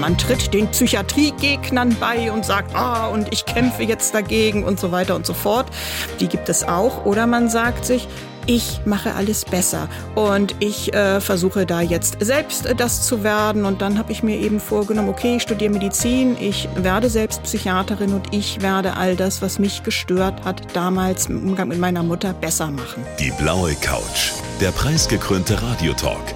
Man tritt den Psychiatriegegnern bei und sagt, ah, und ich kämpfe jetzt dagegen und so weiter und so fort. Die gibt es auch. Oder man sagt sich, ich mache alles besser und ich äh, versuche da jetzt selbst äh, das zu werden und dann habe ich mir eben vorgenommen, okay, ich studiere Medizin, ich werde selbst Psychiaterin und ich werde all das, was mich gestört hat, damals im Umgang mit meiner Mutter besser machen. Die blaue Couch, der preisgekrönte Radiotalk.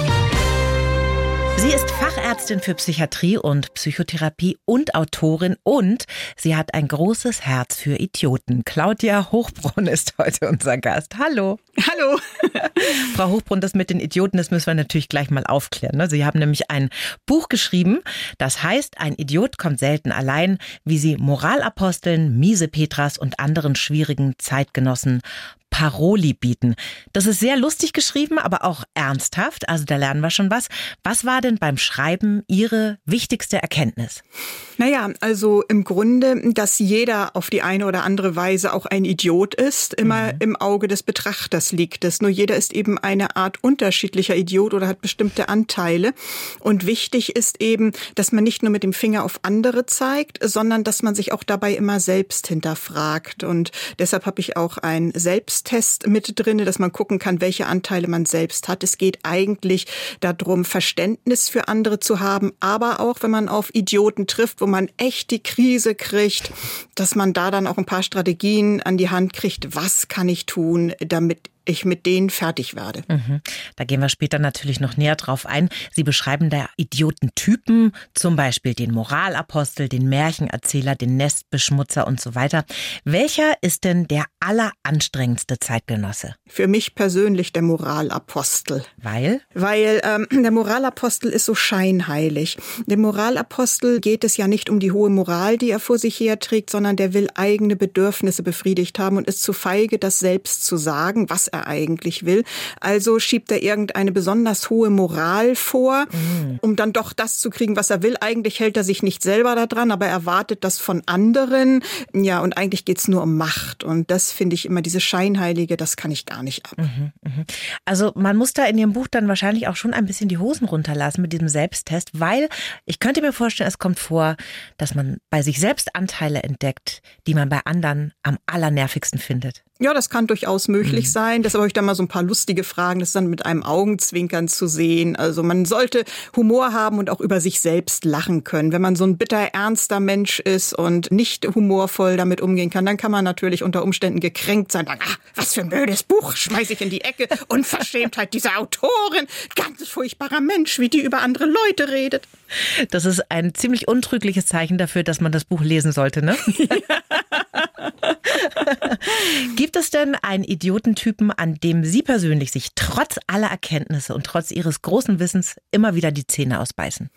Sie ist Fachärztin für Psychiatrie und Psychotherapie und Autorin und sie hat ein großes Herz für Idioten. Claudia Hochbrunn ist heute unser Gast. Hallo. Hallo. Frau Hochbrunn, das mit den Idioten, das müssen wir natürlich gleich mal aufklären. Ne? Sie haben nämlich ein Buch geschrieben, das heißt, ein Idiot kommt selten allein, wie sie Moralaposteln, miese Petras und anderen schwierigen Zeitgenossen Paroli bieten. Das ist sehr lustig geschrieben, aber auch ernsthaft. Also da lernen wir schon was. Was war denn beim Schreiben Ihre wichtigste Erkenntnis? Naja, also im Grunde, dass jeder auf die eine oder andere Weise auch ein Idiot ist, immer mhm. im Auge des Betrachters liegt es. Nur jeder ist eben eine Art unterschiedlicher Idiot oder hat bestimmte Anteile. Und wichtig ist eben, dass man nicht nur mit dem Finger auf andere zeigt, sondern dass man sich auch dabei immer selbst hinterfragt. Und deshalb habe ich auch ein Selbst Selbsttest mit drinne, dass man gucken kann, welche Anteile man selbst hat. Es geht eigentlich darum, Verständnis für andere zu haben, aber auch, wenn man auf Idioten trifft, wo man echt die Krise kriegt, dass man da dann auch ein paar Strategien an die Hand kriegt. Was kann ich tun, damit ich mit denen fertig werde. Mhm. Da gehen wir später natürlich noch näher drauf ein. Sie beschreiben da Idiotentypen, zum Beispiel den Moralapostel, den Märchenerzähler, den Nestbeschmutzer und so weiter. Welcher ist denn der alleranstrengendste Zeitgenosse? Für mich persönlich der Moralapostel. Weil? Weil ähm, der Moralapostel ist so scheinheilig. Dem Moralapostel geht es ja nicht um die hohe Moral, die er vor sich herträgt, sondern der will eigene Bedürfnisse befriedigt haben und ist zu feige, das selbst zu sagen, was er eigentlich will. Also schiebt er irgendeine besonders hohe Moral vor, mhm. um dann doch das zu kriegen, was er will. Eigentlich hält er sich nicht selber daran, aber er erwartet das von anderen. Ja, und eigentlich geht's nur um Macht. Und das finde ich immer, diese Scheinheilige, das kann ich gar nicht ab. Mhm, mhm. Also man muss da in Ihrem Buch dann wahrscheinlich auch schon ein bisschen die Hosen runterlassen mit diesem Selbsttest, weil ich könnte mir vorstellen, es kommt vor, dass man bei sich selbst Anteile entdeckt, die man bei anderen am allernervigsten findet. Ja, das kann durchaus möglich mhm. sein. Deshalb habe ich da mal so ein paar lustige Fragen. Das ist dann mit einem Augenzwinkern zu sehen. Also man sollte Humor haben und auch über sich selbst lachen können. Wenn man so ein bitter ernster Mensch ist und nicht humorvoll damit umgehen kann, dann kann man natürlich unter Umständen gekränkt sein. Sagen, ah, was für ein blödes Buch, schmeiße ich in die Ecke. Unverschämtheit dieser Autorin. Ganz furchtbarer Mensch, wie die über andere Leute redet. Das ist ein ziemlich untrügliches Zeichen dafür, dass man das Buch lesen sollte, ne? Gibt es denn einen Idiotentypen, an dem Sie persönlich sich trotz aller Erkenntnisse und trotz Ihres großen Wissens immer wieder die Zähne ausbeißen?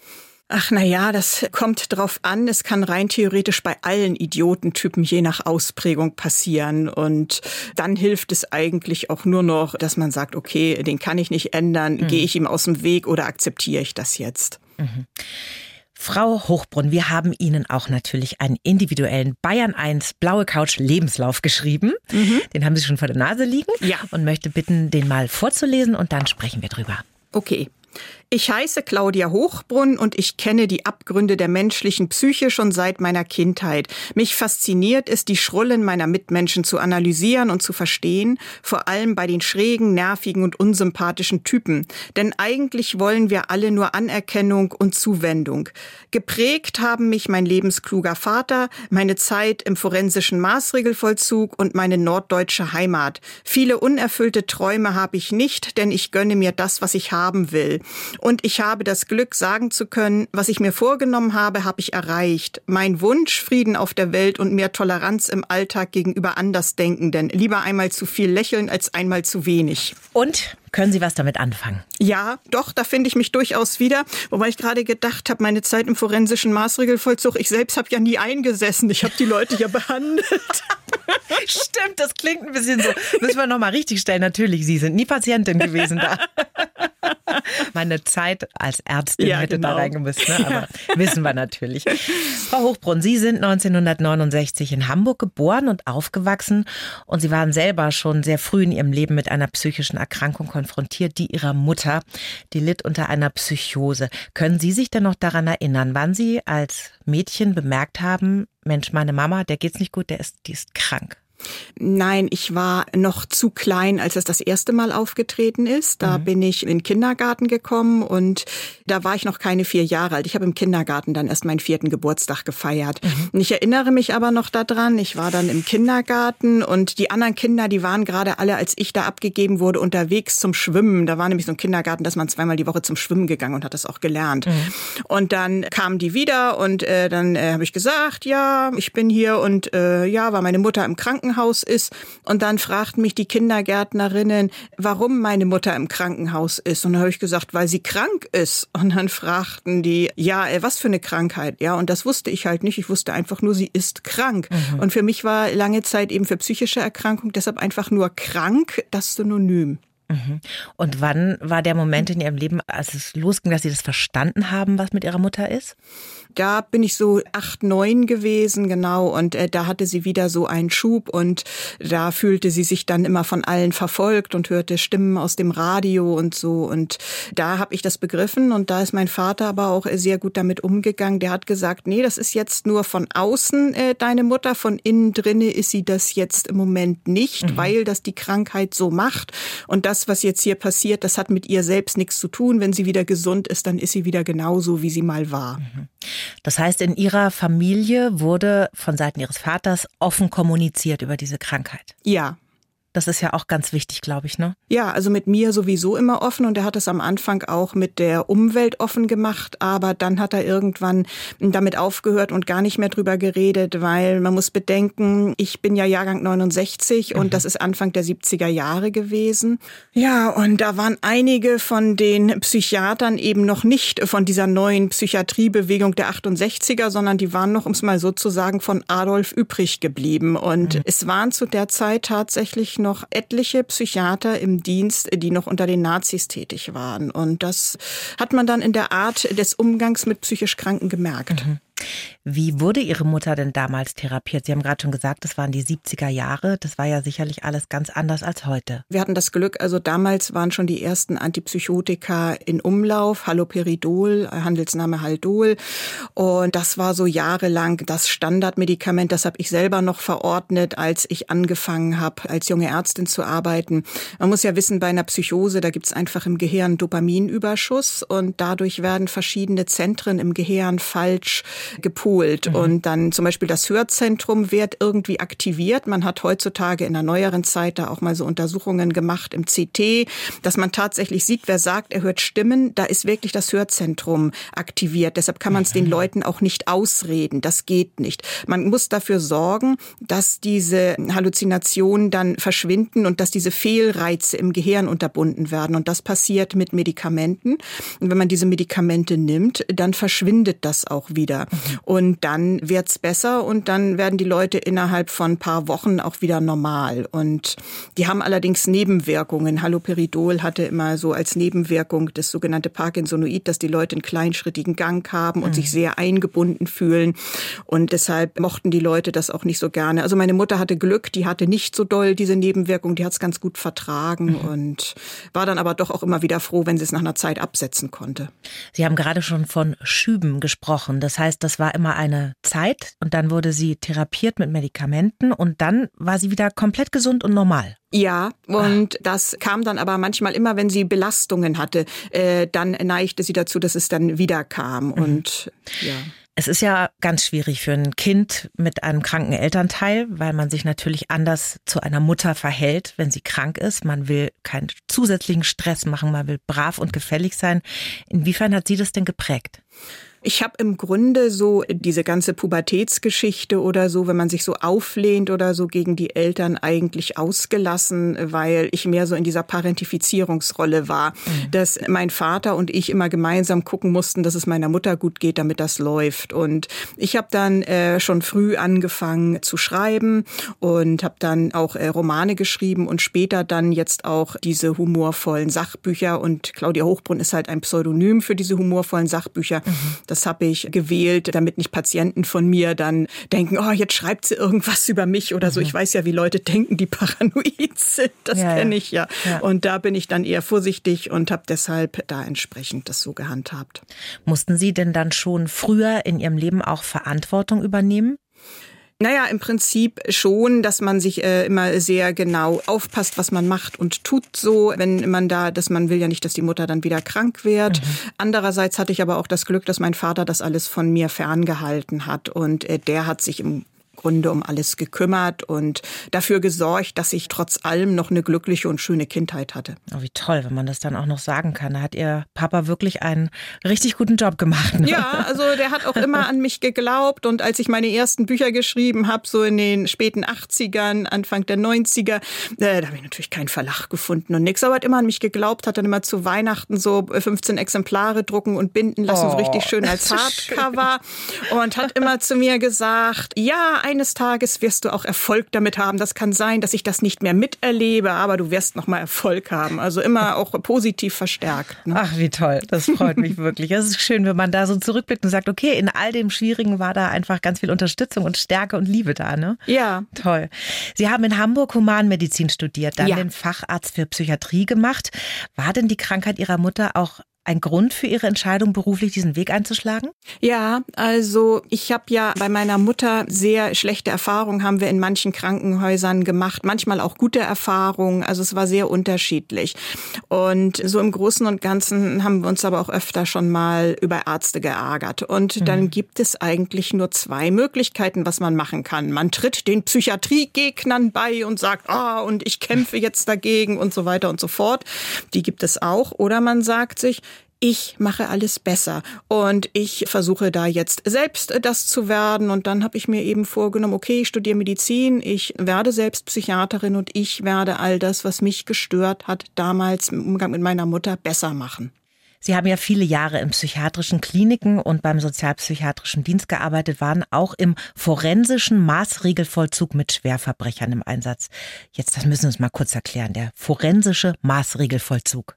Ach na ja, das kommt drauf an. Es kann rein theoretisch bei allen Idiotentypen je nach Ausprägung passieren und dann hilft es eigentlich auch nur noch, dass man sagt, okay, den kann ich nicht ändern, mhm. gehe ich ihm aus dem Weg oder akzeptiere ich das jetzt? Mhm. Frau Hochbrunn, wir haben Ihnen auch natürlich einen individuellen Bayern 1 Blaue Couch Lebenslauf geschrieben. Mhm. Den haben Sie schon vor der Nase liegen. Ja. Und möchte bitten, den mal vorzulesen und dann sprechen wir drüber. Okay. Ich heiße Claudia Hochbrunn und ich kenne die Abgründe der menschlichen Psyche schon seit meiner Kindheit. Mich fasziniert es, die Schrullen meiner Mitmenschen zu analysieren und zu verstehen, vor allem bei den schrägen, nervigen und unsympathischen Typen. Denn eigentlich wollen wir alle nur Anerkennung und Zuwendung. Geprägt haben mich mein lebenskluger Vater, meine Zeit im forensischen Maßregelvollzug und meine norddeutsche Heimat. Viele unerfüllte Träume habe ich nicht, denn ich gönne mir das, was ich haben will. Und ich habe das Glück, sagen zu können, was ich mir vorgenommen habe, habe ich erreicht. Mein Wunsch, Frieden auf der Welt und mehr Toleranz im Alltag gegenüber Andersdenkenden. Lieber einmal zu viel lächeln als einmal zu wenig. Und können Sie was damit anfangen? Ja, doch, da finde ich mich durchaus wieder. Wobei ich gerade gedacht habe, meine Zeit im forensischen Maßregelvollzug, ich selbst habe ja nie eingesessen. Ich habe die Leute ja behandelt. Stimmt, das klingt ein bisschen so. Müssen wir nochmal richtig stellen. Natürlich, Sie sind nie Patientin gewesen da. Meine Zeit als Ärztin Ja, hätte da genau. reingemisst, ne? aber wissen wir natürlich. Frau Hochbrunn, Sie sind 1969 in Hamburg geboren und aufgewachsen und Sie waren selber schon sehr früh in Ihrem Leben mit einer psychischen Erkrankung konfrontiert, die Ihrer Mutter, die litt unter einer Psychose. Können Sie sich denn noch daran erinnern, wann Sie als Mädchen bemerkt haben, Mensch, meine Mama, der geht's nicht gut, der ist, die ist krank? Nein, ich war noch zu klein, als es das erste Mal aufgetreten ist. Da bin ich in den Kindergarten gekommen und da war ich noch keine vier Jahre alt. Ich habe im Kindergarten dann erst meinen vierten Geburtstag gefeiert. Und ich erinnere mich aber noch daran, ich war dann im Kindergarten und die anderen Kinder, die waren gerade alle, als ich da abgegeben wurde, unterwegs zum Schwimmen. Da war nämlich so ein Kindergarten, dass man zweimal die Woche zum Schwimmen gegangen und hat das auch gelernt. Und dann kamen die wieder und äh, dann äh, habe ich gesagt, ja, ich bin hier und äh, ja, weil meine Mutter im Krankenhaus ist. Und dann fragten mich die Kindergärtnerinnen, warum meine Mutter im Krankenhaus ist. Und dann habe ich gesagt, weil sie krank ist. Und dann fragten die, ja, äh, was für eine Krankheit? Ja, und das wusste ich halt nicht. Ich wusste einfach nur, sie ist krank. Und für mich war lange Zeit eben für psychische Erkrankung deshalb einfach nur krank das Synonym. Und wann war der Moment in Ihrem Leben, als es losging, dass Sie das verstanden haben, was mit Ihrer Mutter ist? Da bin ich so acht, neun gewesen, genau. Und äh, da hatte sie wieder so einen Schub und da fühlte sie sich dann immer von allen verfolgt und hörte Stimmen aus dem Radio und so. Und da habe ich das begriffen und da ist mein Vater aber auch sehr gut damit umgegangen. Der hat gesagt, nee, das ist jetzt nur von außen äh, deine Mutter, von innen drinne ist sie das jetzt im Moment nicht, weil das die Krankheit so macht. Und das, was jetzt hier passiert, das hat mit ihr selbst nichts zu tun. Wenn sie wieder gesund ist, dann ist sie wieder genauso, wie sie mal war. Das heißt, in Ihrer Familie wurde von Seiten Ihres Vaters offen kommuniziert über diese Krankheit. Ja, Das ist ja auch ganz wichtig, glaube ich, ne? Ja, also mit mir sowieso immer offen und er hat es am Anfang auch mit der Umwelt offen gemacht, aber dann hat er irgendwann damit aufgehört und gar nicht mehr drüber geredet, weil man muss bedenken, ich bin ja Jahrgang 69 und das ist Anfang der 70er Jahre gewesen. Ja, und da waren einige von den Psychiatern eben noch nicht von dieser neuen Psychiatriebewegung der 68er, sondern die waren noch, um es mal so zu sagen, von Adolf übrig geblieben und es waren zu der Zeit tatsächlich noch etliche Psychiater im Dienst, die noch unter den Nazis tätig waren. Und das hat man dann in der Art des Umgangs mit psychisch Kranken gemerkt. Wie wurde Ihre Mutter denn damals therapiert? Sie haben gerade schon gesagt, das waren die 70er Jahre. Das war ja sicherlich alles ganz anders als heute. Wir hatten das Glück, also damals waren schon die ersten Antipsychotika in Umlauf, Haloperidol, Handelsname Haldol. Und das war so jahrelang das Standardmedikament. Das habe ich selber noch verordnet, als ich angefangen habe, als junge Ärztin zu arbeiten. Man muss ja wissen, bei einer Psychose, da gibt es einfach im Gehirn Dopaminüberschuss und dadurch werden verschiedene Zentren im Gehirn falsch gepolt. Und dann zum Beispiel das Hörzentrum wird irgendwie aktiviert. Man hat heutzutage in der neueren Zeit da auch mal so Untersuchungen gemacht im CT, dass man tatsächlich sieht, wer sagt, er hört Stimmen, da ist wirklich das Hörzentrum aktiviert. Deshalb kann man es den Leuten auch nicht ausreden. Das geht nicht. Man muss dafür sorgen, dass diese Halluzinationen dann verschwinden und dass diese Fehlreize im Gehirn unterbunden werden. Und das passiert mit Medikamenten. Und wenn man diese Medikamente nimmt, dann verschwindet das auch wieder. Und dann wird's besser und dann werden die Leute innerhalb von ein paar Wochen auch wieder normal. Und die haben allerdings Nebenwirkungen. Haloperidol hatte immer so als Nebenwirkung das sogenannte Parkinsonoid, dass die Leute einen kleinschrittigen Gang haben und sich sehr eingebunden fühlen. Und deshalb mochten die Leute das auch nicht so gerne. Also meine Mutter hatte Glück, die hatte nicht so doll diese Nebenwirkung, die hat's ganz gut vertragen und war dann aber doch auch immer wieder froh, wenn sie es nach einer Zeit absetzen konnte. Sie haben gerade schon von Schüben gesprochen. Das heißt, das war immer eine Zeit und dann wurde sie therapiert mit Medikamenten und dann war sie wieder komplett gesund und normal. Ja, und das kam dann aber manchmal immer, wenn sie Belastungen hatte, äh, dann neigte sie dazu, dass es dann wieder kam. Und ja. Es ist ja ganz schwierig für ein Kind mit einem kranken Elternteil, weil man sich natürlich anders zu einer Mutter verhält, wenn sie krank ist. Man will keinen zusätzlichen Stress machen, man will brav und gefällig sein. Inwiefern hat sie das denn geprägt? Ich habe im Grunde so diese ganze Pubertätsgeschichte oder so, wenn man sich so auflehnt oder so gegen die Eltern eigentlich ausgelassen, weil ich mehr so in dieser Parentifizierungsrolle war, mhm. dass mein Vater und ich immer gemeinsam gucken mussten, dass es meiner Mutter gut geht, damit das läuft. Und ich habe dann äh, schon früh angefangen zu schreiben und habe dann auch äh, Romane geschrieben und später dann jetzt auch diese humorvollen Sachbücher. Und Claudia Hochbrunn ist halt ein Pseudonym für diese humorvollen Sachbücher. Mhm. Das habe ich gewählt, damit nicht Patienten von mir dann denken, oh, jetzt schreibt sie irgendwas über mich oder so. Mhm. Ich weiß ja, wie Leute denken, die paranoid sind. Das ja, kenne ich ja. ja. Und da bin ich dann eher vorsichtig und habe deshalb da entsprechend das so gehandhabt. Mussten Sie denn dann schon früher in Ihrem Leben auch Verantwortung übernehmen? Naja, im Prinzip schon, dass man sich äh, immer sehr genau aufpasst, was man macht und tut so, wenn man da, dass man will ja nicht, dass die Mutter dann wieder krank wird. Mhm. Andererseits hatte ich aber auch das Glück, dass mein Vater das alles von mir ferngehalten hat und äh, der hat sich im Grunde um alles gekümmert und dafür gesorgt, dass ich trotz allem noch eine glückliche und schöne Kindheit hatte. Oh, wie toll, wenn man das dann auch noch sagen kann. Da hat Ihr Papa wirklich einen richtig guten Job gemacht. Ne? Ja, also der hat auch immer an mich geglaubt und als ich meine ersten Bücher geschrieben habe, so in den späten 80ern, Anfang der 90er, äh, da habe ich natürlich keinen Verlag gefunden und nichts, aber hat immer an mich geglaubt, hat dann immer zu Weihnachten so 15 Exemplare drucken und binden lassen, oh, so richtig schön als Hardcover schön. und hat immer zu mir gesagt, ja, eines Tages wirst du auch Erfolg damit haben. Das kann sein, dass ich das nicht mehr miterlebe, aber du wirst noch mal Erfolg haben. Also immer auch positiv verstärkt. Ne? Ach, wie toll. Das freut mich wirklich. Es ist schön, wenn man da so zurückblickt und sagt, okay, in all dem Schwierigen war da einfach ganz viel Unterstützung und Stärke und Liebe da, ne? Ja. Toll. Sie haben in Hamburg Humanmedizin studiert, dann ja. den Facharzt für Psychiatrie gemacht. War denn die Krankheit Ihrer Mutter auch ein Grund für Ihre Entscheidung, beruflich diesen Weg einzuschlagen? Ja, also ich habe ja bei meiner Mutter sehr schlechte Erfahrungen haben wir in manchen Krankenhäusern gemacht, manchmal auch gute Erfahrungen. Also es war sehr unterschiedlich. Und so im Großen und Ganzen haben wir uns aber auch öfter schon mal über Ärzte geärgert. Und mhm. dann gibt es eigentlich nur zwei Möglichkeiten, was man machen kann. Man tritt den Psychiatriegegnern bei und sagt, ah, und ich kämpfe jetzt dagegen und so weiter und so fort. Die gibt es auch. Oder man sagt sich, ich mache alles besser und ich versuche da jetzt selbst das zu werden und dann habe ich mir eben vorgenommen, okay, ich studiere Medizin, ich werde selbst Psychiaterin und ich werde all das, was mich gestört hat, damals im Umgang mit meiner Mutter besser machen. Sie haben ja viele Jahre in psychiatrischen Kliniken und beim sozialpsychiatrischen Dienst gearbeitet, waren auch im forensischen Maßregelvollzug mit Schwerverbrechern im Einsatz. Jetzt, das müssen Sie uns mal kurz erklären, der forensische Maßregelvollzug.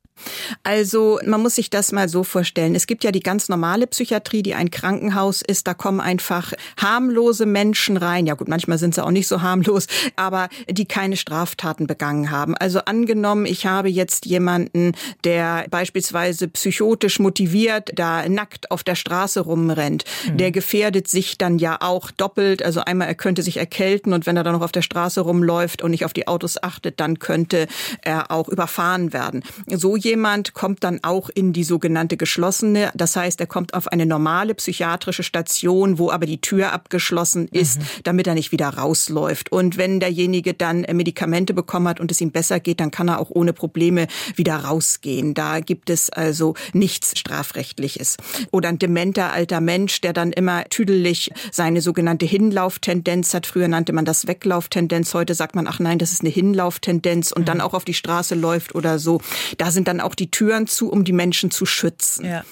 Also man muss sich das mal so vorstellen. Es gibt ja die ganz normale Psychiatrie, die ein Krankenhaus ist. Da kommen einfach harmlose Menschen rein. Ja gut, manchmal sind sie auch nicht so harmlos, aber die keine Straftaten begangen haben. Also angenommen, ich habe jetzt jemanden, der beispielsweise psychotisch motiviert da nackt auf der Straße rumrennt. Mhm. Der gefährdet sich dann ja auch doppelt. Also einmal, er könnte sich erkälten und wenn er dann noch auf der Straße rumläuft und nicht auf die Autos achtet, dann könnte er auch überfahren werden. So jemand kommt dann auch in die sogenannte geschlossene, das heißt, er kommt auf eine normale psychiatrische Station, wo aber die Tür abgeschlossen ist, mhm. damit er nicht wieder rausläuft. Und wenn derjenige dann Medikamente bekommen hat und es ihm besser geht, dann kann er auch ohne Probleme wieder rausgehen. Da gibt es also nichts strafrechtliches. Oder ein dementer alter Mensch, der dann immer tüdelig seine sogenannte Hinlauftendenz hat. Früher nannte man das Weglauftendenz. Heute sagt man, ach nein, das ist eine Hinlauftendenz und mhm. dann auch auf die Straße läuft oder so. Da sind dann dann auch die Türen zu, um die Menschen zu schützen. Ja.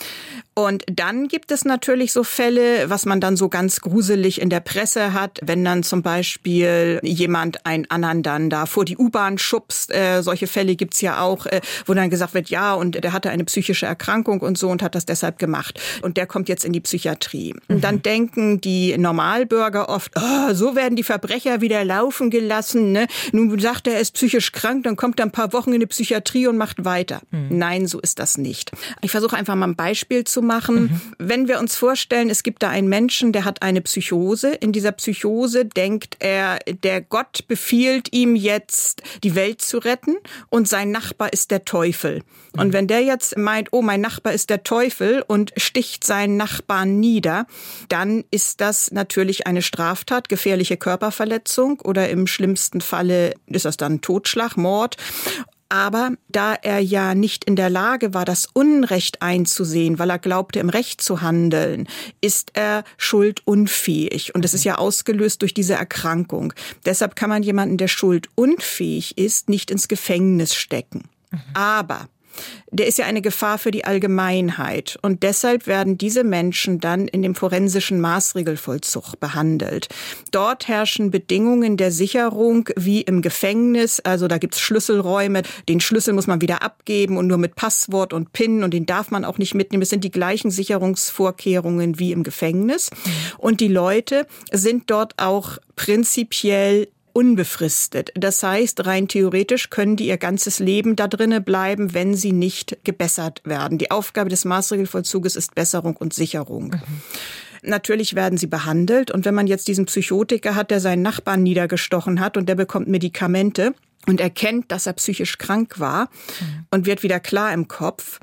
Und dann gibt es natürlich so Fälle, was man dann so ganz gruselig in der Presse hat, wenn dann zum Beispiel jemand einen anderen dann da vor die U-Bahn schubst. Äh, solche Fälle gibt's ja auch, äh, wo dann gesagt wird, ja, und der hatte eine psychische Erkrankung und so und hat das deshalb gemacht. Und der kommt jetzt in die Psychiatrie. Mhm. Und dann denken die Normalbürger oft, oh, so werden die Verbrecher wieder laufen gelassen. Ne? Nun sagt er, er ist psychisch krank, dann kommt er ein paar Wochen in die Psychiatrie und macht weiter. Mhm. Nein, so ist das nicht. Ich versuche einfach mal ein Beispiel zu machen. Mhm. Wenn wir uns vorstellen, es gibt da einen Menschen, der hat eine Psychose. In dieser Psychose denkt er, der Gott befiehlt ihm jetzt, die Welt zu retten und sein Nachbar ist der Teufel. Und wenn der jetzt meint, oh, mein Nachbar ist der Teufel und sticht seinen Nachbarn nieder, dann ist das natürlich eine Straftat, gefährliche Körperverletzung oder im schlimmsten Falle ist das dann Totschlag, Mord. Aber da er ja nicht in der Lage war, das Unrecht einzusehen, weil er glaubte, im Recht zu handeln, ist er schuldunfähig. Und das ist ja ausgelöst durch diese Erkrankung. Deshalb kann man jemanden, der schuldunfähig ist, nicht ins Gefängnis stecken. Aber der ist ja eine Gefahr für die Allgemeinheit. Und deshalb werden diese Menschen dann in dem forensischen Maßregelvollzug behandelt. Dort herrschen Bedingungen der Sicherung wie im Gefängnis. Also da gibt's Schlüsselräume. Den Schlüssel muss man wieder abgeben und nur mit Passwort und PIN und den darf man auch nicht mitnehmen. Es sind die gleichen Sicherungsvorkehrungen wie im Gefängnis. Und die Leute sind dort auch prinzipiell unbefristet. Das heißt, rein theoretisch können die ihr ganzes Leben da drinnen bleiben, wenn sie nicht gebessert werden. Die Aufgabe des Maßregelvollzuges ist Besserung und Sicherung. Mhm. Natürlich werden sie behandelt. Und wenn man jetzt diesen Psychotiker hat, der seinen Nachbarn niedergestochen hat und der bekommt Medikamente, und erkennt, dass er psychisch krank war mhm. und wird wieder klar im Kopf,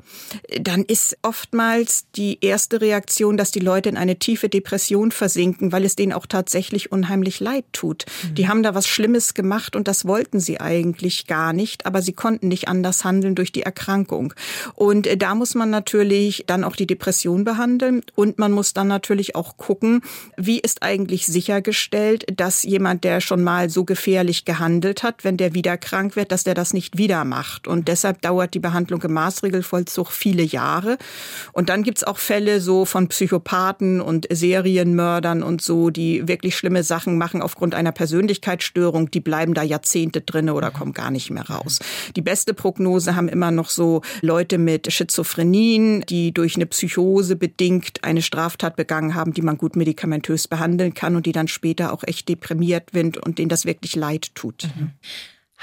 dann ist oftmals die erste Reaktion, dass die Leute in eine tiefe Depression versinken, weil es denen auch tatsächlich unheimlich leid tut. Mhm. Die haben da was Schlimmes gemacht und das wollten sie eigentlich gar nicht, aber sie konnten nicht anders handeln durch die Erkrankung. Und äh, da muss man natürlich dann auch die Depression behandeln und man muss dann natürlich auch gucken, wie ist eigentlich sichergestellt, dass jemand, der schon mal so gefährlich gehandelt hat, wenn der wieder wieder krank wird, dass der das nicht wieder macht. Und deshalb dauert die Behandlung im Maßregelvollzug viele Jahre. Und dann gibt's auch Fälle so von Psychopathen und Serienmördern und so, die wirklich schlimme Sachen machen aufgrund einer Persönlichkeitsstörung. Die bleiben da Jahrzehnte drinne oder kommen gar nicht mehr raus. Die beste Prognose haben immer noch so Leute mit Schizophrenien, die durch eine Psychose bedingt eine Straftat begangen haben, die man gut medikamentös behandeln kann und die dann später auch echt deprimiert sind und denen das wirklich leid tut. Mhm.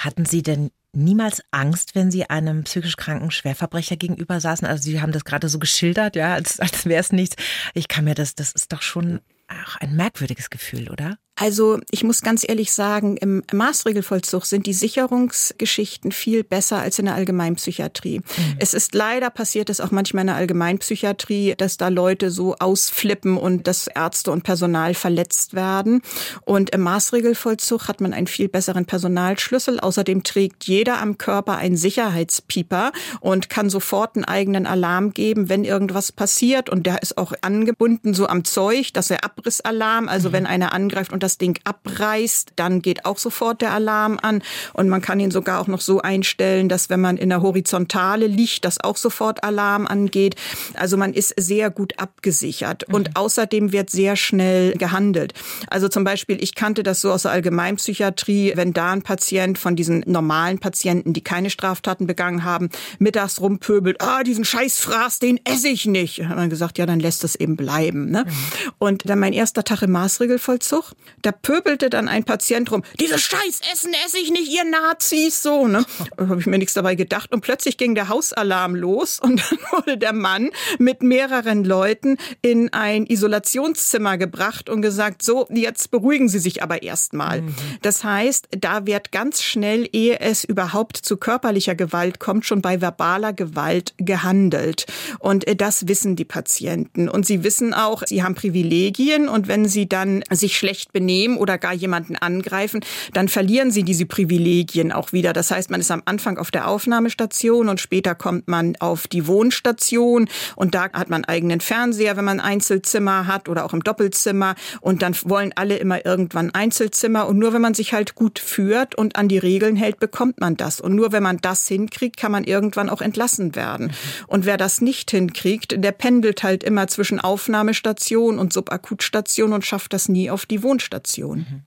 Hatten Sie denn niemals Angst, wenn Sie einem psychisch kranken Schwerverbrecher gegenüber saßen? Also Sie haben das gerade so geschildert, ja, als, als wäre es nichts. Ich kann mir das, das ist doch schon auch ein merkwürdiges Gefühl, oder? Also ich muss ganz ehrlich sagen, im Maßregelvollzug sind die Sicherungsgeschichten viel besser als in der Allgemeinpsychiatrie. Mhm. Es ist leider passiert es auch manchmal in der Allgemeinpsychiatrie, dass da Leute so ausflippen und dass Ärzte und Personal verletzt werden. Und im Maßregelvollzug hat man einen viel besseren Personalschlüssel. Außerdem trägt jeder am Körper einen Sicherheitspieper und kann sofort einen eigenen Alarm geben, wenn irgendwas passiert. Und der ist auch angebunden so am Zeug, dass er Abrissalarm, also mhm. wenn einer angreift und das das Ding abreißt, dann geht auch sofort der Alarm an und man kann ihn sogar auch noch so einstellen, dass wenn man in der Horizontale liegt, dass auch sofort Alarm angeht. Also man ist sehr gut abgesichert mhm. und außerdem wird sehr schnell gehandelt. Also zum Beispiel, ich kannte das so aus der Allgemeinpsychiatrie, wenn da ein Patient von diesen normalen Patienten, die keine Straftaten begangen haben, mittags rumpöbelt, ah, diesen Scheißfraß, den esse ich nicht. Hat man gesagt, ja, dann lässt es eben bleiben. Ne? Mhm. Und dann mein erster Tag im Maßregelvollzug. Da pöbelte dann ein Patient rum, diese Scheißessen esse ich nicht, ihr Nazis, so, ne? Da habe ich mir nichts dabei gedacht. Und plötzlich ging der Hausalarm los und dann wurde der Mann mit mehreren Leuten in ein Isolationszimmer gebracht und gesagt, so, jetzt beruhigen Sie sich aber erstmal. Mhm. Das heißt, da wird ganz schnell, ehe es überhaupt zu körperlicher Gewalt kommt, schon bei verbaler Gewalt gehandelt. Und äh, das wissen die Patienten. Und sie wissen auch, sie haben Privilegien und wenn sie dann sich schlecht benehmen, benehmen oder gar jemanden angreifen, dann verlieren sie diese Privilegien auch wieder. Das heißt, man ist am Anfang auf der Aufnahmestation und später kommt man auf die Wohnstation und da hat man eigenen Fernseher, wenn man Einzelzimmer hat oder auch im Doppelzimmer und dann wollen alle immer irgendwann Einzelzimmer und nur wenn man sich halt gut führt und an die Regeln hält, bekommt man das und nur wenn man das hinkriegt, kann man irgendwann auch entlassen werden. Und wer das nicht hinkriegt, der pendelt halt immer zwischen Aufnahmestation und Subakutstation und schafft das nie auf die Wohnstation. Situation. Mhm.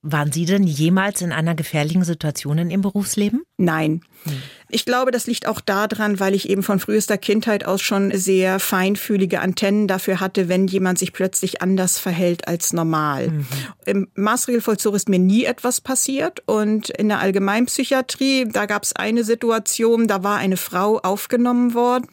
Waren Sie denn jemals in einer gefährlichen Situation in Ihrem Berufsleben? Nein. Hm. Ich glaube, das liegt auch daran, weil ich eben von frühester Kindheit aus schon sehr feinfühlige Antennen dafür hatte, wenn jemand sich plötzlich anders verhält als normal. Mhm. Im Maßregelvollzug ist mir nie etwas passiert und in der Allgemeinpsychiatrie, da gab es eine Situation, da war eine Frau aufgenommen worden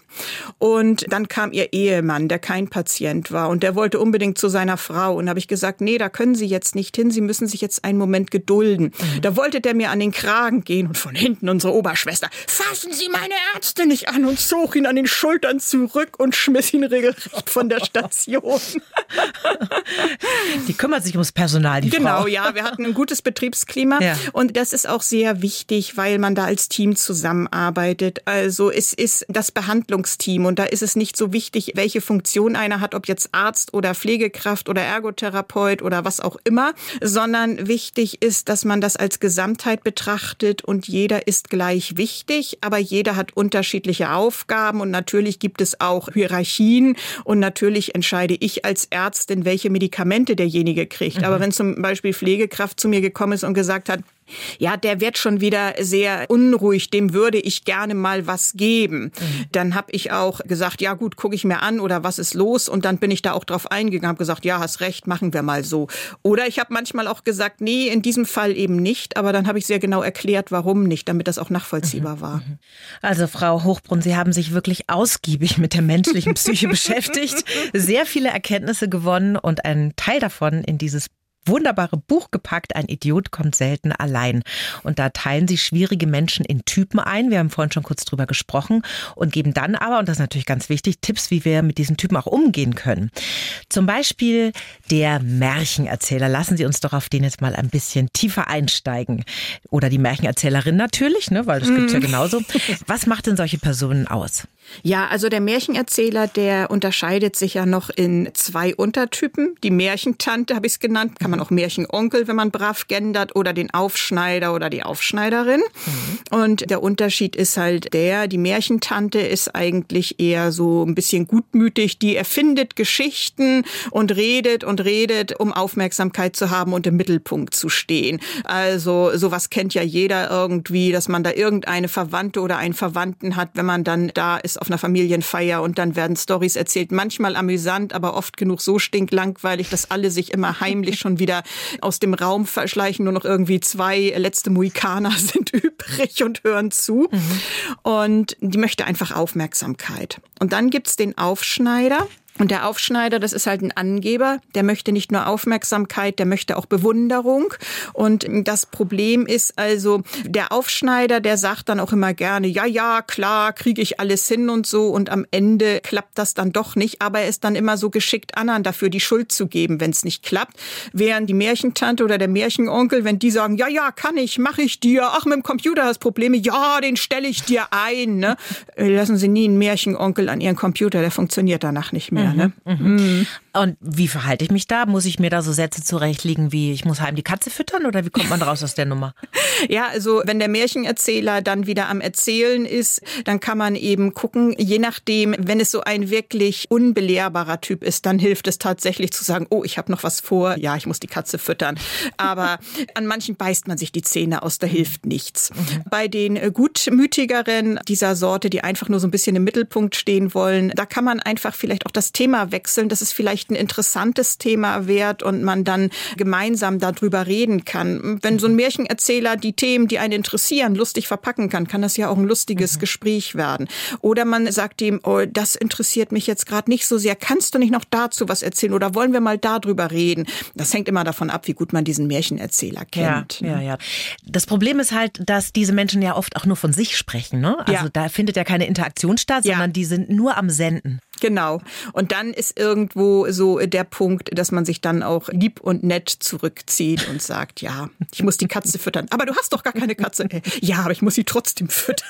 und dann kam ihr Ehemann, der kein Patient war und der wollte unbedingt zu seiner Frau und habe ich gesagt, nee, da können Sie jetzt nicht hin, Sie müssen sich jetzt einen Moment gedulden. Mhm. Da wollte der mir an den Kragen gehen und von hinten unsere Ober Schwester, fassen Sie meine Ärzte nicht an und zog ihn an den Schultern zurück und schmiss ihn regelrecht von der Station. Die kümmert sich ums Personal, die genau, Frau. ja, wir hatten ein gutes Betriebsklima Ja. und das ist auch sehr wichtig, weil man da als Team zusammenarbeitet. Also es ist das Behandlungsteam und da ist es nicht so wichtig, welche Funktion einer hat, ob jetzt Arzt oder Pflegekraft oder Ergotherapeut oder was auch immer, sondern wichtig ist, dass man das als Gesamtheit betrachtet und jeder ist gleich wichtig, aber jeder hat unterschiedliche Aufgaben und natürlich gibt es auch Hierarchien und natürlich entscheide ich als Ärztin, welche Medikamente derjenige kriegt. Aber wenn zum Beispiel Pflegekraft zu mir gekommen ist und gesagt hat, ja, der wird schon wieder sehr unruhig, dem würde ich gerne mal was geben. Dann habe ich auch gesagt, ja gut, gucke ich mir an oder was ist los und dann bin ich da auch drauf eingegangen, habe gesagt, ja, hast recht, machen wir mal so. Oder ich habe manchmal auch gesagt, nee, in diesem Fall eben nicht, aber dann habe ich sehr genau erklärt, warum nicht, damit das auch nachvollziehbar war. Also Frau Hochbrunn, Sie haben sich wirklich ausgiebig mit der menschlichen Psyche beschäftigt, sehr viele Erkenntnisse gewonnen und einen Teil davon in dieses wunderbare Buch gepackt. Ein Idiot kommt selten allein. Und da teilen sie schwierige Menschen in Typen ein. Wir haben vorhin schon kurz drüber gesprochen und geben dann aber, und das ist natürlich ganz wichtig, Tipps, wie wir mit diesen Typen auch umgehen können. Zum Beispiel der Märchenerzähler. Lassen Sie uns doch auf den jetzt mal ein bisschen tiefer einsteigen. Oder die Märchenerzählerin natürlich, ne, weil das gibt's ja genauso. Was macht denn solche Personen aus? Ja, also der Märchenerzähler, der unterscheidet sich ja noch in zwei Untertypen. Die Märchentante habe ich es genannt, kann man auch Märchenonkel, wenn man brav gendert, oder den Aufschneider oder die Aufschneiderin. Und der Unterschied ist halt der, die Märchentante ist eigentlich eher so ein bisschen gutmütig, die erfindet Geschichten und redet und redet, um Aufmerksamkeit zu haben und im Mittelpunkt zu stehen. Also sowas kennt ja jeder irgendwie, dass man da irgendeine Verwandte oder einen Verwandten hat, wenn man dann da ist auf einer Familienfeier und dann werden Stories erzählt, manchmal amüsant, aber oft genug so stinklangweilig, dass alle sich immer heimlich schon wieder aus dem Raum verschleichen, nur noch irgendwie zwei letzte Mohikaner sind übrig und hören zu. Und die möchte einfach Aufmerksamkeit. Und dann gibt's den Aufschneider. Und der Aufschneider, das ist halt ein Angeber, der möchte nicht nur Aufmerksamkeit, der möchte auch Bewunderung. Und das Problem ist also, der Aufschneider, der sagt dann auch immer gerne, ja, ja, klar, kriege ich alles hin und so. Und am Ende klappt das dann doch nicht. Aber er ist dann immer so geschickt, anderen dafür die Schuld zu geben, wenn es nicht klappt. Während die Märchentante oder der Märchenonkel, wenn die sagen, ja, ja, kann ich, mache ich dir. Ach, mit dem Computer hast Probleme. Ja, den stelle ich dir ein. Ne? Lassen Sie nie einen Märchenonkel an Ihren Computer, der funktioniert danach nicht mehr. Ne? Und wie verhalte ich mich da? Muss ich mir da so Sätze zurechtlegen wie, ich muss heim die Katze füttern oder wie kommt man raus aus der Nummer? Ja, also wenn der Märchenerzähler dann wieder am Erzählen ist, dann kann man eben gucken, je nachdem, wenn es so ein wirklich unbelehrbarer Typ ist, dann hilft es tatsächlich zu sagen, oh, ich habe noch was vor, ja, ich muss die Katze füttern. Aber an manchen beißt man sich die Zähne aus, da hilft nichts. Bei den äh, gutmütigeren dieser Sorte, die einfach nur so ein bisschen im Mittelpunkt stehen wollen, da kann man einfach vielleicht auch das Thema wechseln, dass es vielleicht ein interessantes Thema wird und man dann gemeinsam darüber reden kann. Wenn so ein Märchenerzähler die Themen, die einen interessieren, lustig verpacken kann, kann das ja auch ein lustiges Gespräch werden. Oder man sagt ihm, oh, das interessiert mich jetzt gerade nicht so sehr. Kannst du nicht noch dazu was erzählen oder wollen wir mal darüber reden? Das hängt immer davon ab, wie gut man diesen Märchenerzähler kennt. Ja, ja, ja. Das Problem ist halt, dass diese Menschen ja oft auch nur von sich sprechen. Ne? Also Ja. da findet ja keine Interaktion statt, Ja. sondern die sind nur am Senden. Genau. Und dann ist irgendwo so der Punkt, dass man sich dann auch lieb und nett zurückzieht und sagt, ja, ich muss die Katze füttern. Aber du hast doch gar keine Katze. Ja, aber ich muss sie trotzdem füttern.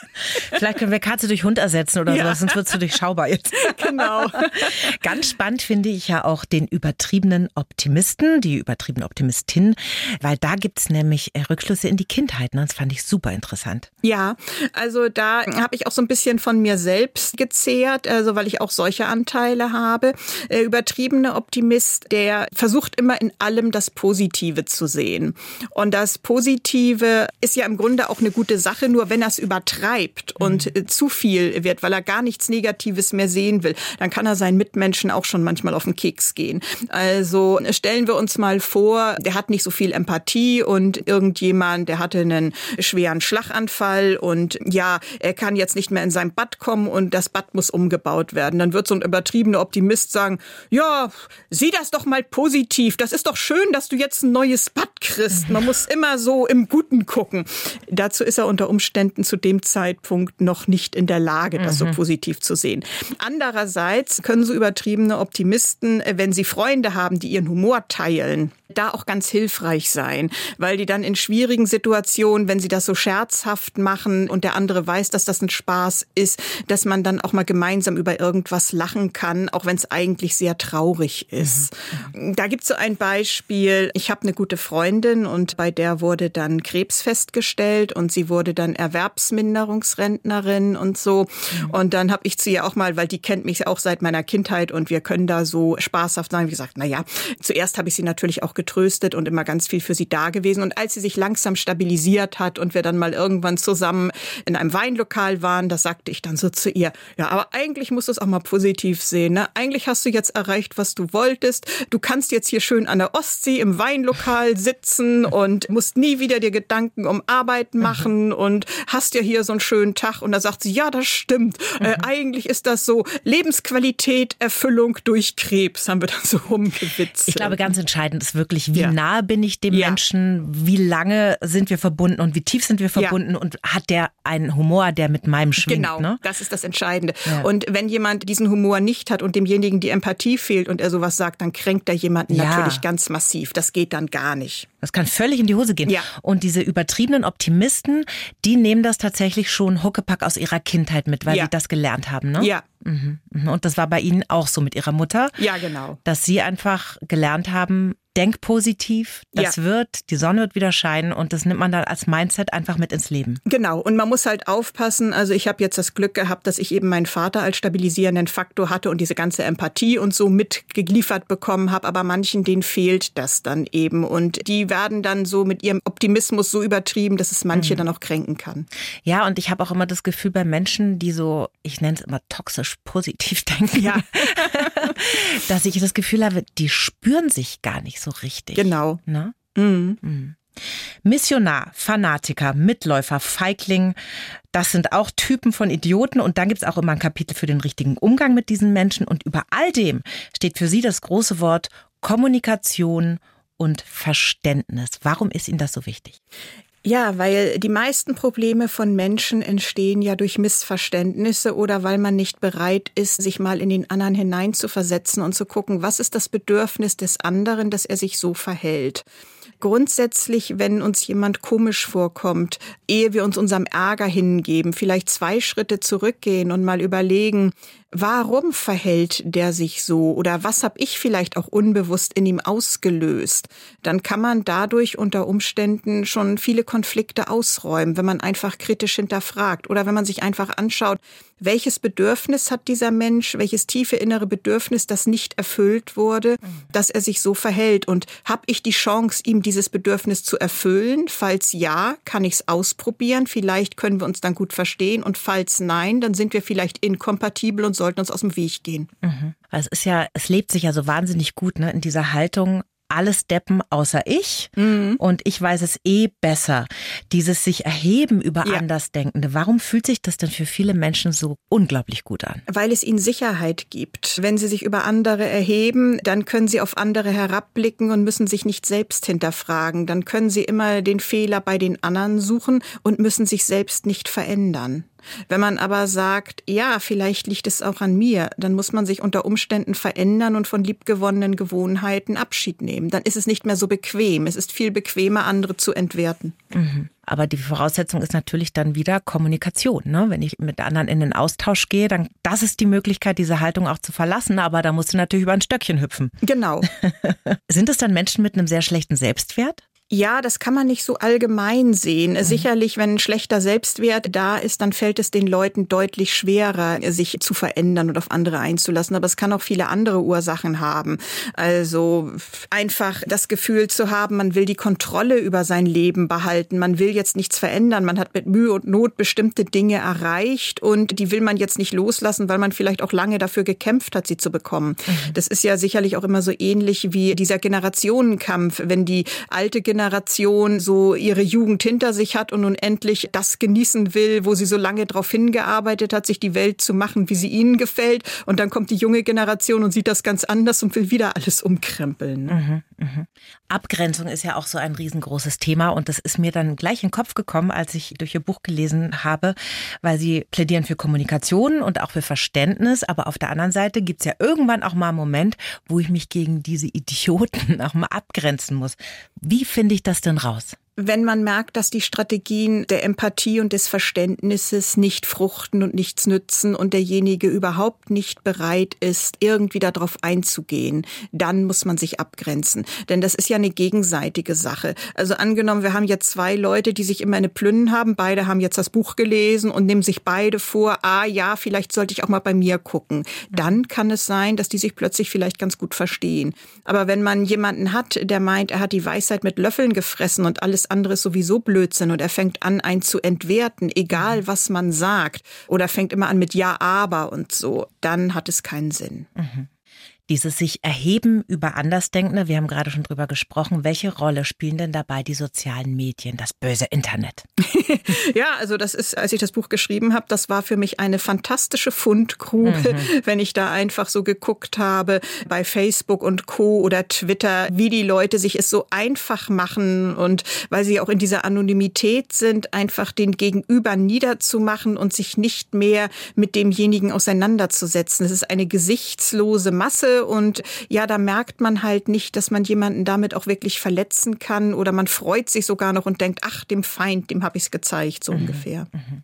Vielleicht können wir Katze durch Hund ersetzen oder Ja. sowas, sonst wird es durchschaubar jetzt. Genau. Ganz spannend finde ich ja auch den übertriebenen Optimisten, die übertriebene Optimistin, weil da gibt's nämlich äh, Rückschlüsse in die Kindheit. Ne? Das fand ich super interessant. Ja, also da habe ich auch so ein bisschen von mir selbst gezehrt, also weil ich auch solche Anteile habe. Der übertriebene Optimist, der versucht immer in allem das Positive zu sehen. Und das Positive ist ja im Grunde auch eine gute Sache, nur wenn er es übertreibt und äh, zu viel wird, weil er gar nichts Negatives mehr sehen will, dann kann er seinen Mitmenschen auch schon manchmal auf den Keks gehen. Also stellen wir uns mal vor, der hat nicht so viel Empathie und irgendjemand, der hatte einen schweren Schlaganfall und ja, er kann jetzt nicht mehr in sein Bad kommen und das Bad muss umgebaut werden. Dann wird wird so ein übertriebener Optimist sagen, ja, sieh das doch mal positiv. Das ist doch schön, dass du jetzt ein neues Bad kriegst. Man muss immer so im Guten gucken. Dazu ist er unter Umständen zu dem Zeitpunkt noch nicht in der Lage, das so mhm. positiv zu sehen. Andererseits können so übertriebene Optimisten, wenn sie Freunde haben, die ihren Humor teilen, da auch ganz hilfreich sein, weil die dann in schwierigen Situationen, wenn sie das so scherzhaft machen und der andere weiß, dass das ein Spaß ist, dass man dann auch mal gemeinsam über irgendwas lachen kann, auch wenn es eigentlich sehr traurig ist. Mhm. Da gibt es so ein Beispiel. Ich habe eine gute Freundin und bei der wurde dann Krebs festgestellt und sie wurde dann Erwerbsminderungsrentnerin und so. Mhm. Und dann habe ich zu ihr auch mal, weil die kennt mich auch seit meiner Kindheit und wir können da so spaßhaft sein, wie gesagt, na ja, zuerst habe ich sie natürlich auch getröstet und immer ganz viel für sie da gewesen. Und als sie sich langsam stabilisiert hat und wir dann mal irgendwann zusammen in einem Weinlokal waren, da sagte ich dann so zu ihr, ja, aber eigentlich musst du es auch mal positiv sehen. Ne? Eigentlich hast du jetzt erreicht, was du wolltest. Du kannst jetzt hier schön an der Ostsee im Weinlokal sitzen und musst nie wieder dir Gedanken um Arbeit machen und hast ja hier so einen schönen Tag. Und da sagt sie, ja, das stimmt. Äh, mhm. Äh, eigentlich ist das so Lebensqualität, Erfüllung durch Krebs, haben wir dann so rumgewitzt. Ich glaube, ganz entscheidend ist wirklich, wie ja. nahe bin ich dem ja. Menschen, wie lange sind wir verbunden und wie tief sind wir verbunden ja. und hat der einen Humor, der mit meinem schwingt. Genau, ne? das ist das Entscheidende. Und wenn jemand diesen Humor nicht hat und demjenigen die Empathie fehlt und er sowas sagt, dann kränkt er jemanden natürlich ganz massiv. Das geht dann gar nicht. Das kann völlig in die Hose gehen. Ja. Und diese übertriebenen Optimisten, die nehmen das tatsächlich schon Huckepack aus ihrer Kindheit mit, weil sie das gelernt haben. Ne? Ja, Mhm, mhm. Und das war bei Ihnen auch so mit Ihrer Mutter? Ja, genau. Dass Sie einfach gelernt haben, denk positiv, das ja. wird, die Sonne wird wieder scheinen und das nimmt man dann als Mindset einfach mit ins Leben. Genau, und man muss halt aufpassen. Also ich habe jetzt das Glück gehabt, dass ich eben meinen Vater als stabilisierenden Faktor hatte und diese ganze Empathie und so mitgeliefert bekommen habe, aber manchen, denen fehlt das dann eben und die werden dann so mit ihrem Optimismus so übertrieben, dass es manche mhm. dann auch kränken kann. Ja, und ich habe auch immer das Gefühl bei Menschen, die so, ich nenne es immer toxisch positiv denken, ja. dass ich das Gefühl habe, die spüren sich gar nicht so richtig. Genau. Ne? Mhm. Mhm. Missionar, Fanatiker, Mitläufer, Feigling, das sind auch Typen von Idioten und dann gibt es auch immer ein Kapitel für den richtigen Umgang mit diesen Menschen und über all dem steht für Sie das große Wort Kommunikation und Verständnis. Warum ist Ihnen das so wichtig? Ja, weil die meisten Probleme von Menschen entstehen ja durch Missverständnisse oder weil man nicht bereit ist, sich mal in den anderen hineinzuversetzen und zu gucken, was ist das Bedürfnis des anderen, dass er sich so verhält. Grundsätzlich, wenn uns jemand komisch vorkommt, ehe wir uns unserem Ärger hingeben, vielleicht zwei Schritte zurückgehen und mal überlegen, warum verhält der sich so? Oder was habe ich vielleicht auch unbewusst in ihm ausgelöst, dann kann man dadurch unter Umständen schon viele Konflikte ausräumen, wenn man einfach kritisch hinterfragt oder wenn man sich einfach anschaut, welches Bedürfnis hat dieser Mensch, welches tiefe innere Bedürfnis, das nicht erfüllt wurde, dass er sich so verhält? Und habe ich die Chance, ihm dieses Bedürfnis zu erfüllen? Falls ja, kann ich es ausprobieren, vielleicht können wir uns dann gut verstehen. Und falls nein, dann sind wir vielleicht inkompatibel und sollten uns aus dem Weg gehen. Mhm. Es ist ja, es lebt sich ja so wahnsinnig gut, ne, in dieser Haltung, alles deppen außer ich mhm. und ich weiß es eh besser. Dieses sich erheben über ja. Andersdenkende. Warum fühlt sich das denn für viele Menschen so unglaublich gut an? Weil es ihnen Sicherheit gibt. Wenn sie sich über andere erheben, dann können sie auf andere herabblicken und müssen sich nicht selbst hinterfragen. Dann können sie immer den Fehler bei den anderen suchen und müssen sich selbst nicht verändern. Wenn man aber sagt, ja, vielleicht liegt es auch an mir, dann muss man sich unter Umständen verändern und von liebgewonnenen Gewohnheiten Abschied nehmen. Dann ist es nicht mehr so bequem. Es ist viel bequemer, andere zu entwerten. Mhm. Aber die Voraussetzung ist natürlich dann wieder Kommunikation. Ne? Wenn ich mit anderen in den Austausch gehe, dann das ist die Möglichkeit, diese Haltung auch zu verlassen. Aber da musst du natürlich über ein Stöckchen hüpfen. Genau. Sind es dann Menschen mit einem sehr schlechten Selbstwert? Ja, das kann man nicht so allgemein sehen. Mhm. Sicherlich, wenn ein schlechter Selbstwert da ist, dann fällt es den Leuten deutlich schwerer, sich zu verändern und auf andere einzulassen. Aber es kann auch viele andere Ursachen haben. Also einfach das Gefühl zu haben, man will die Kontrolle über sein Leben behalten. Man will jetzt nichts verändern. Man hat mit Mühe und Not bestimmte Dinge erreicht und die will man jetzt nicht loslassen, weil man vielleicht auch lange dafür gekämpft hat, sie zu bekommen. Mhm. Das ist ja sicherlich auch immer so ähnlich wie dieser Generationenkampf, wenn die alte Generation Generation so ihre Jugend hinter sich hat und nun endlich das genießen will, wo sie so lange darauf hingearbeitet hat, sich die Welt zu machen, wie sie ihnen gefällt. Und dann kommt die junge Generation und sieht das ganz anders und will wieder alles umkrempeln. Mhm, mh. Abgrenzung ist ja auch so ein riesengroßes Thema und das ist mir dann gleich in den Kopf gekommen, als ich durch ihr Buch gelesen habe, weil sie plädieren für Kommunikation und auch für Verständnis, aber auf der anderen Seite gibt es ja irgendwann auch mal einen Moment, wo ich mich gegen diese Idioten auch mal abgrenzen muss. Wie finde ich das denn raus? Wenn man merkt, dass die Strategien der Empathie und des Verständnisses nicht fruchten und nichts nützen und derjenige überhaupt nicht bereit ist, irgendwie darauf einzugehen, dann muss man sich abgrenzen. Denn das ist ja eine gegenseitige Sache. Also angenommen, wir haben jetzt zwei Leute, die sich immer eine Plünnen haben, beide haben jetzt das Buch gelesen und nehmen sich beide vor, ah ja, vielleicht sollte ich auch mal bei mir gucken. Dann kann es sein, dass die sich plötzlich vielleicht ganz gut verstehen. Aber wenn man jemanden hat, der meint, er hat die Weisheit mit Löffeln gefressen und alles andere ist sowieso Blödsinn und er fängt an, einen zu entwerten, egal was man sagt, oder fängt immer an mit Ja, aber und so, dann hat es keinen Sinn. Mhm dieses sich erheben über Andersdenkende, wir haben gerade schon drüber gesprochen, welche Rolle spielen denn dabei die sozialen Medien, das böse Internet? ja, also das ist, als ich das Buch geschrieben habe, das war für mich eine fantastische Fundgrube, mhm. wenn ich da einfach so geguckt habe bei Facebook und Co. oder Twitter, wie die Leute sich es so einfach machen und weil sie auch in dieser Anonymität sind, einfach den Gegenüber niederzumachen und sich nicht mehr mit demjenigen auseinanderzusetzen. Es ist eine gesichtslose Masse und ja, da merkt man halt nicht, dass man jemanden damit auch wirklich verletzen kann oder man freut sich sogar noch und denkt, ach, dem Feind, dem habe ich es gezeigt, so mhm. ungefähr. Mhm.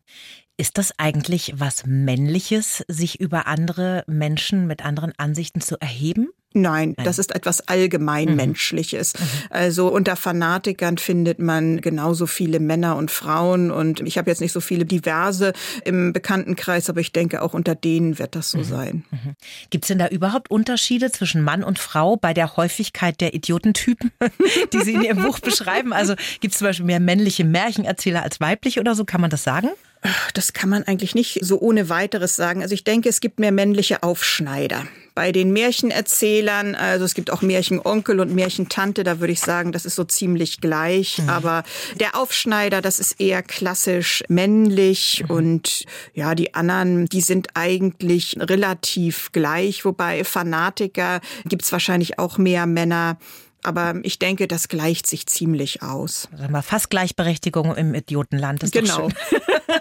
Ist das eigentlich was Männliches, sich über andere Menschen mit anderen Ansichten zu erheben? Nein, das ist etwas allgemeinmenschliches. Mhm. mhm. Also unter Fanatikern findet man genauso viele Männer und Frauen und ich habe jetzt nicht so viele diverse im Bekanntenkreis, aber ich denke auch unter denen wird das so mhm. sein. Mhm. Gibt es denn da überhaupt Unterschiede zwischen Mann und Frau bei der Häufigkeit der Idiotentypen, die Sie in Ihrem Buch beschreiben? Also gibt es zum Beispiel mehr männliche Märchenerzähler als weibliche oder so? Kann man das sagen? Das kann man eigentlich nicht so ohne weiteres sagen. Also ich denke, es gibt mehr männliche Aufschneider. Bei den Märchenerzählern, also es gibt auch Märchenonkel und Märchentante, da würde ich sagen, das ist so ziemlich gleich. Mhm. Aber der Aufschneider, das ist eher klassisch männlich mhm. und ja, die anderen, die sind eigentlich relativ gleich. Wobei Fanatiker gibt's wahrscheinlich auch mehr Männer. Aber ich denke, das gleicht sich ziemlich aus. Also fast Gleichberechtigung im Idiotenland. Ist genau.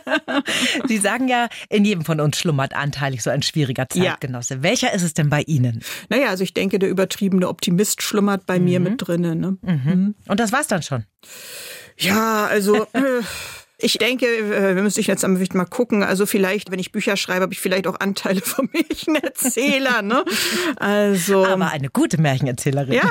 Sie sagen ja, in jedem von uns schlummert anteilig so ein schwieriger Zeitgenosse. Ja. Welcher ist es denn bei Ihnen? Naja, also ich denke, der übertriebene Optimist schlummert bei mhm. mir mit drinnen. Ne? Mhm. mhm. Und das war's dann schon? Ja, also. Ich denke, äh, wir müssen jetzt mal gucken. Also vielleicht, wenn ich Bücher schreibe, habe ich vielleicht auch Anteile vom Märchenerzähler. Ne? Also, Aber eine gute Märchenerzählerin. Ja,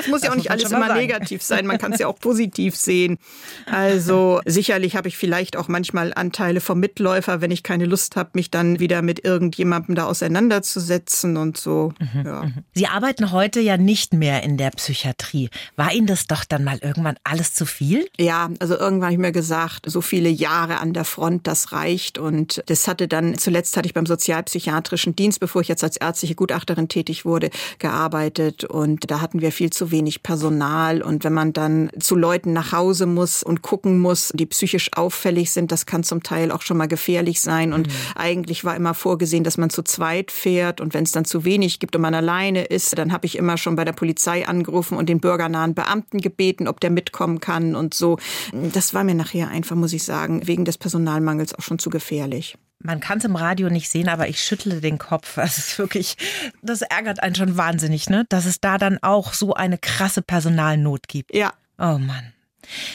es muss ja auch nicht alles immer sagen. negativ sein. Man kann es ja auch positiv sehen. Also sicherlich habe ich vielleicht auch manchmal Anteile vom Mitläufer, wenn ich keine Lust habe, mich dann wieder mit irgendjemandem da auseinanderzusetzen und so. Mhm, ja. Mhm. Sie arbeiten heute ja nicht mehr in der Psychiatrie. War Ihnen das doch dann mal irgendwann alles zu viel? Ja, also irgendwann habe ich mir gesagt, gesagt, so viele Jahre an der Front, das reicht. Und das hatte dann, zuletzt hatte ich beim sozialpsychiatrischen Dienst, bevor ich jetzt als ärztliche Gutachterin tätig wurde, gearbeitet. Und da hatten wir viel zu wenig Personal. Und wenn man dann zu Leuten nach Hause muss und gucken muss, die psychisch auffällig sind, das kann zum Teil auch schon mal gefährlich sein. Und mhm. eigentlich war immer vorgesehen, dass man zu zweit fährt. Und wenn es dann zu wenig gibt und man alleine ist, dann habe ich immer schon bei der Polizei angerufen und den bürgernahen Beamten gebeten, ob der mitkommen kann und so. Das war mir nachher einfach, muss ich sagen, wegen des Personalmangels auch schon zu gefährlich. Man kann es im Radio nicht sehen, aber ich schüttle den Kopf. Es ist wirklich, das ärgert einen schon wahnsinnig, ne? Dass es da dann auch so eine krasse Personalnot gibt. Ja. Oh Mann.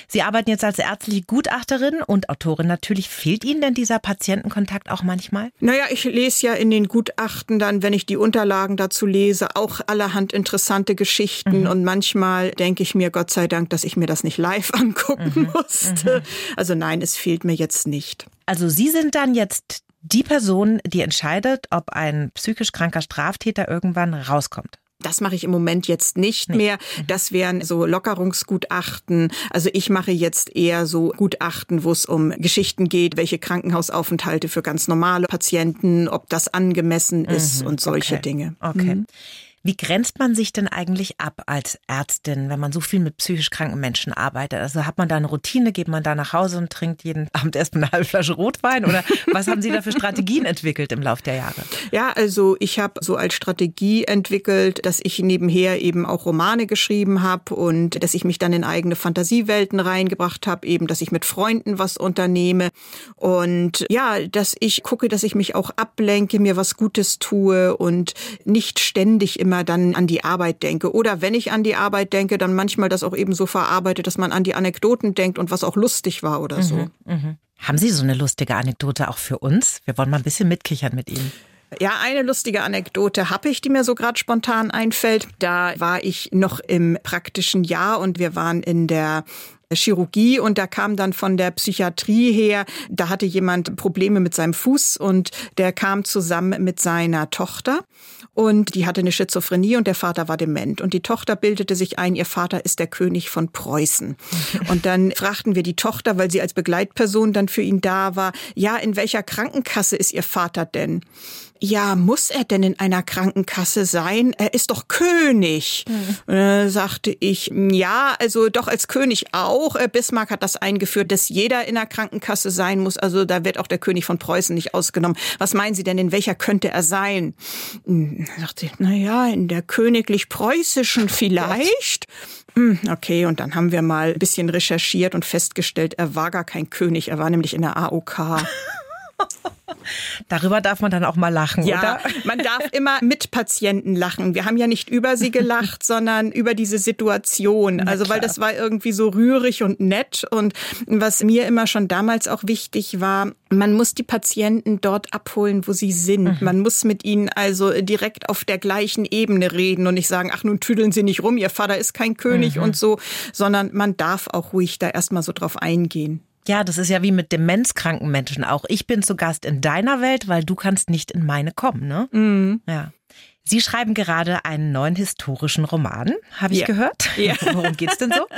Sie arbeiten jetzt als ärztliche Gutachterin und Autorin. Natürlich fehlt Ihnen denn dieser Patientenkontakt auch manchmal? Naja, ich lese ja in den Gutachten dann, wenn ich die Unterlagen dazu lese, auch allerhand interessante Geschichten. Mhm. Und manchmal denke ich mir, Gott sei Dank, dass ich mir das nicht live angucken mhm. musste. Mhm. Also nein, es fehlt mir jetzt nicht. Also Sie sind dann jetzt die Person, die entscheidet, ob ein psychisch kranker Straftäter irgendwann rauskommt. Das mache ich im Moment jetzt nicht nee. mehr. Das wären so Lockerungsgutachten. Also ich mache jetzt eher so Gutachten, wo es um Geschichten geht, welche Krankenhausaufenthalte für ganz normale Patienten, ob das angemessen ist mhm. und solche okay. Dinge. Okay. Mhm. Wie grenzt man sich denn eigentlich ab als Ärztin, wenn man so viel mit psychisch kranken Menschen arbeitet? Also hat man da eine Routine, geht man da nach Hause und trinkt jeden Abend erstmal eine halbe Flasche Rotwein oder was haben Sie da für Strategien entwickelt im Laufe der Jahre? Ja, also ich habe so als Strategie entwickelt, dass ich nebenher eben auch Romane geschrieben habe und dass ich mich dann in eigene Fantasiewelten reingebracht habe, eben dass ich mit Freunden was unternehme und ja, dass ich gucke, dass ich mich auch ablenke, mir was Gutes tue und nicht ständig immer immer dann an die Arbeit denke. Oder wenn ich an die Arbeit denke, dann manchmal das auch eben so verarbeite, dass man an die Anekdoten denkt und was auch lustig war oder so. Mhm, mh. Haben Sie so eine lustige Anekdote auch für uns? Wir wollen mal ein bisschen mitkichern mit Ihnen. Ja, eine lustige Anekdote habe ich, die mir so gerade spontan einfällt. Da war ich noch im praktischen Jahr und wir waren in der Chirurgie und da kam dann von der Psychiatrie her, da hatte jemand Probleme mit seinem Fuß und der kam zusammen mit seiner Tochter und die hatte eine Schizophrenie und der Vater war dement und die Tochter bildete sich ein, ihr Vater ist der König von Preußen. Und dann fragten wir die Tochter, weil sie als Begleitperson dann für ihn da war, ja, in welcher Krankenkasse ist ihr Vater denn? Ja, muss er denn in einer Krankenkasse sein? Er ist doch König. Mhm. Äh, sagte ich, ja, also doch als König auch. Äh, Bismarck hat das eingeführt, dass jeder in einer Krankenkasse sein muss. Also da wird auch der König von Preußen nicht ausgenommen. Was meinen Sie denn, in welcher könnte er sein? Hm, sagte ich, na ja, in der königlich-preußischen vielleicht. Hm, okay, und dann haben wir mal ein bisschen recherchiert und festgestellt, er war gar kein König, er war nämlich in der AOK. Darüber darf man dann auch mal lachen, ja, oder? Man darf immer mit Patienten lachen. Wir haben ja nicht über sie gelacht, sondern über diese Situation. Also, weil das war irgendwie so rührig und nett. Und was mir immer schon damals auch wichtig war, man muss die Patienten dort abholen, wo sie sind. Mhm. Man muss mit ihnen also direkt auf der gleichen Ebene reden und nicht sagen, ach, nun tüdeln Sie nicht rum, Ihr Vater ist kein König mhm. und so, sondern man darf auch ruhig da erstmal so drauf eingehen. Ja, das ist ja wie mit demenzkranken Menschen auch. Ich bin zu Gast in deiner Welt, weil du kannst nicht in meine kommen, ne? Mhm. Ja. Sie schreiben gerade einen neuen historischen Roman, habe ich ja. gehört. Ja. Worum geht's denn so?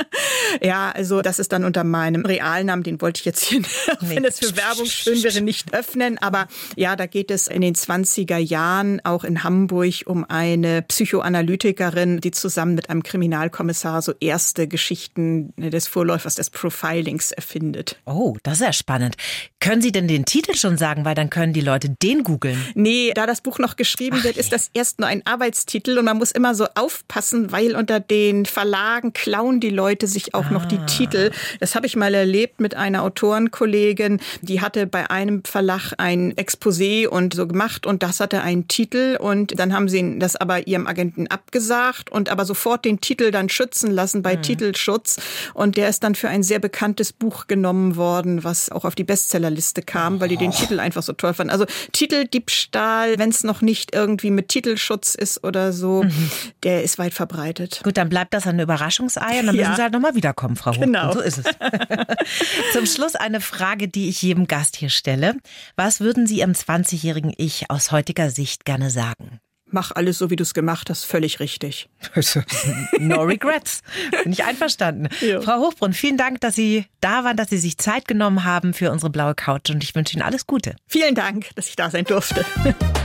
Ja, also das ist dann unter meinem Realnamen, den wollte ich jetzt hier, nee. wenn es für Werbung schön wäre, nicht öffnen. Aber ja, da geht es in den 20er Jahren auch in Hamburg um eine Psychoanalytikerin, die zusammen mit einem Kriminalkommissar so erste Geschichten des Vorläufers des Profilings erfindet. Oh, das ist ja spannend. Können Sie denn den Titel schon sagen, weil dann können die Leute den googeln? Nee, da das Buch noch geschrieben Ach, wird, ist das erst nur ein Arbeitstitel und man muss immer so aufpassen, weil unter den Verlagen klauen die Leute sich auch ah. noch die ah. Titel. Das habe ich mal erlebt mit einer Autorenkollegin, die hatte bei einem Verlag ein Exposé und so gemacht und das hatte einen Titel und dann haben sie das aber ihrem Agenten abgesagt und aber sofort den Titel dann schützen lassen bei mhm. Titelschutz und der ist dann für ein sehr bekanntes Buch genommen worden, was auch auf die Bestsellerliste kam, weil die den oh. Titel einfach so toll fanden. Also Titeldiebstahl, wenn es noch nicht irgendwie mit Titelschutz Datenschutz ist oder so, mhm. der ist weit verbreitet. Gut, dann bleibt das ein Überraschungsei und dann müssen Sie halt nochmal wiederkommen, Frau Hoch. Genau. Und so ist es. Zum Schluss eine Frage, die ich jedem Gast hier stelle. Was würden Sie Ihrem 20-jährigen Ich aus heutiger Sicht gerne sagen? mach alles so, wie du es gemacht hast, völlig richtig. no regrets. Bin ich einverstanden. Ja. Frau Hochbrunn, vielen Dank, dass Sie da waren, dass Sie sich Zeit genommen haben für unsere blaue Couch und ich wünsche Ihnen alles Gute. Vielen Dank, dass ich da sein durfte.